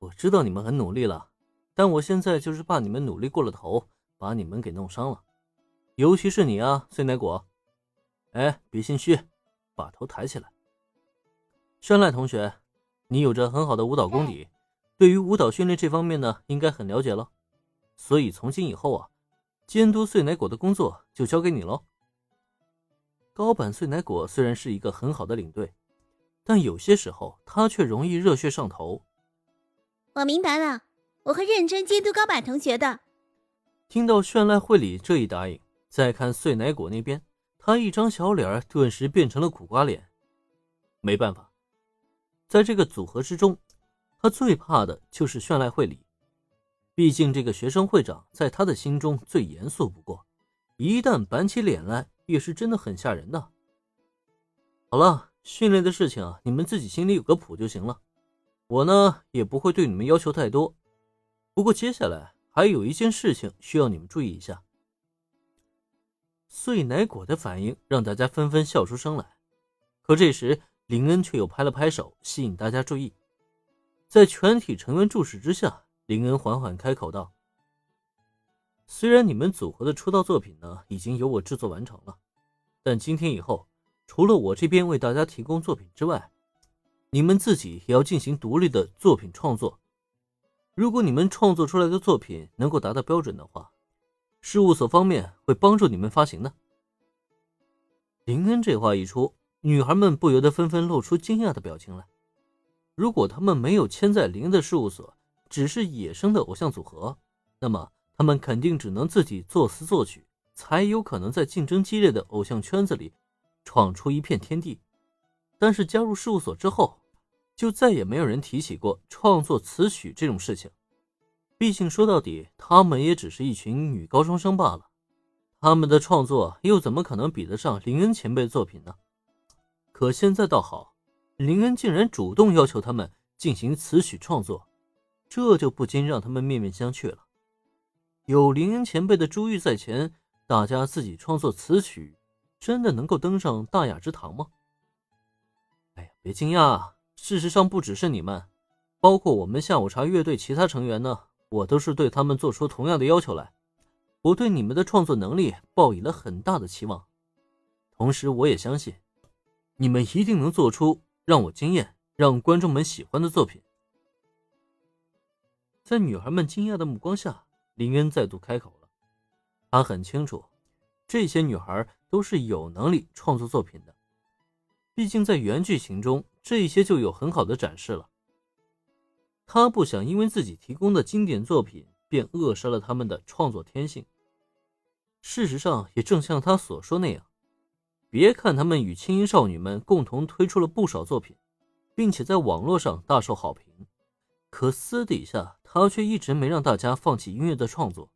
我知道你们很努力了，但我现在就是怕你们努力过了头，把你们给弄伤了。尤其是你啊，碎奶果。哎，别心虚，把头抬起来。绚烂同学，你有着很好的舞蹈功底，对于舞蹈训练这方面呢，应该很了解了。所以从今以后啊，监督碎奶果的工作就交给你喽。高坂碎奶果虽然是一个很好的领队，但有些时候他却容易热血上头。我明白了，我会认真监督高坂同学的。听到绚烂会里这一答应，再看碎奶果那边，他一张小脸顿时变成了苦瓜脸。没办法，在这个组合之中，他最怕的就是绚烂会里。毕竟这个学生会长在他的心中最严肃不过，一旦板起脸来，也是真的很吓人的。好了，训练的事情啊，你们自己心里有个谱就行了。我呢也不会对你们要求太多，不过接下来还有一件事情需要你们注意一下。碎奶果的反应让大家纷纷笑出声来，可这时林恩却又拍了拍手，吸引大家注意。在全体成员注视之下，林恩缓缓开口道：“虽然你们组合的出道作品呢已经由我制作完成了，但今天以后，除了我这边为大家提供作品之外，你们自己也要进行独立的作品创作。如果你们创作出来的作品能够达到标准的话，事务所方面会帮助你们发行的。林恩这话一出，女孩们不由得纷纷露出惊讶的表情来。如果他们没有签在林恩的事务所，只是野生的偶像组合，那么他们肯定只能自己作词作曲，才有可能在竞争激烈的偶像圈子里闯出一片天地。但是加入事务所之后，就再也没有人提起过创作词曲这种事情。毕竟说到底，他们也只是一群女高中生罢了。他们的创作又怎么可能比得上林恩前辈的作品呢？可现在倒好，林恩竟然主动要求他们进行词曲创作，这就不禁让他们面面相觑了。有林恩前辈的珠玉在前，大家自己创作词曲，真的能够登上大雅之堂吗？别惊讶。事实上，不只是你们，包括我们下午茶乐队其他成员呢，我都是对他们做出同样的要求来。我对你们的创作能力抱以了很大的期望，同时我也相信，你们一定能做出让我惊艳、让观众们喜欢的作品。在女孩们惊讶的目光下，林恩再度开口了。他很清楚，这些女孩都是有能力创作作品的。毕竟在原剧情中，这一些就有很好的展示了。他不想因为自己提供的经典作品，便扼杀了他们的创作天性。事实上，也正像他所说那样，别看他们与青音少女们共同推出了不少作品，并且在网络上大受好评，可私底下他却一直没让大家放弃音乐的创作。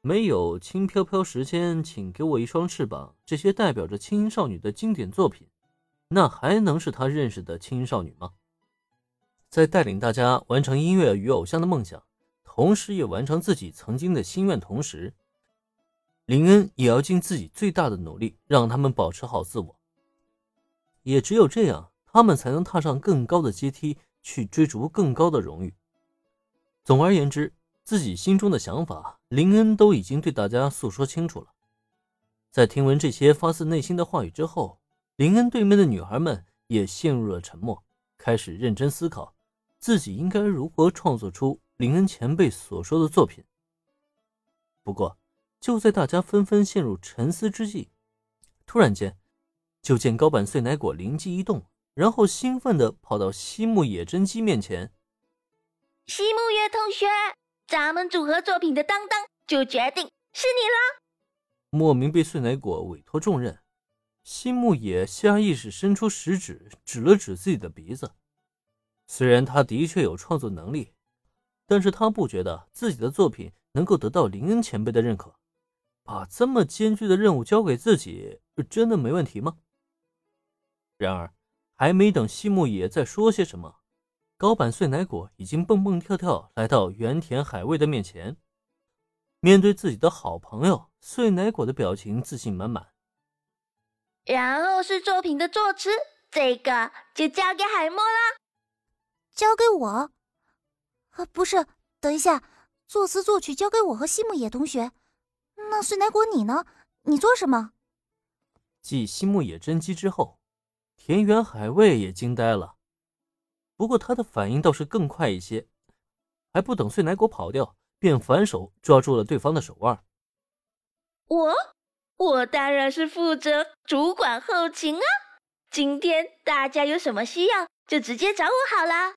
没有轻飘飘时间，请给我一双翅膀，这些代表着青音少女的经典作品。那还能是他认识的青少女吗？在带领大家完成音乐与偶像的梦想，同时也完成自己曾经的心愿，同时，林恩也要尽自己最大的努力，让他们保持好自我。也只有这样，他们才能踏上更高的阶梯，去追逐更高的荣誉。总而言之，自己心中的想法，林恩都已经对大家诉说清楚了。在听闻这些发自内心的话语之后，林恩对面的女孩们也陷入了沉默，开始认真思考自己应该如何创作出林恩前辈所说的作品。不过，就在大家纷纷陷入沉思之际，突然间，就见高坂碎奶果灵机一动，然后兴奋地跑到西木野真姬面前：“西木野同学，咱们组合作品的当当就决定是你了。”莫名被碎奶果委托重任。西木野下意识伸出食指，指了指自己的鼻子。虽然他的确有创作能力，但是他不觉得自己的作品能够得到林恩前辈的认可。把这么艰巨的任务交给自己，真的没问题吗？然而，还没等西木野再说些什么，高坂碎奶果已经蹦蹦跳跳来到原田海味的面前。面对自己的好朋友，碎奶果的表情自信满满。然后是作品的作词，这个就交给海默啦。交给我？啊，不是，等一下，作词作曲交给我和西木野同学。那碎奶果你呢？你做什么？继西木野真姬之后，田园海卫也惊呆了。不过他的反应倒是更快一些，还不等碎奶果跑掉，便反手抓住了对方的手腕。我，我当然是负责主管后勤啊。今天大家有什么需要，就直接找我好了。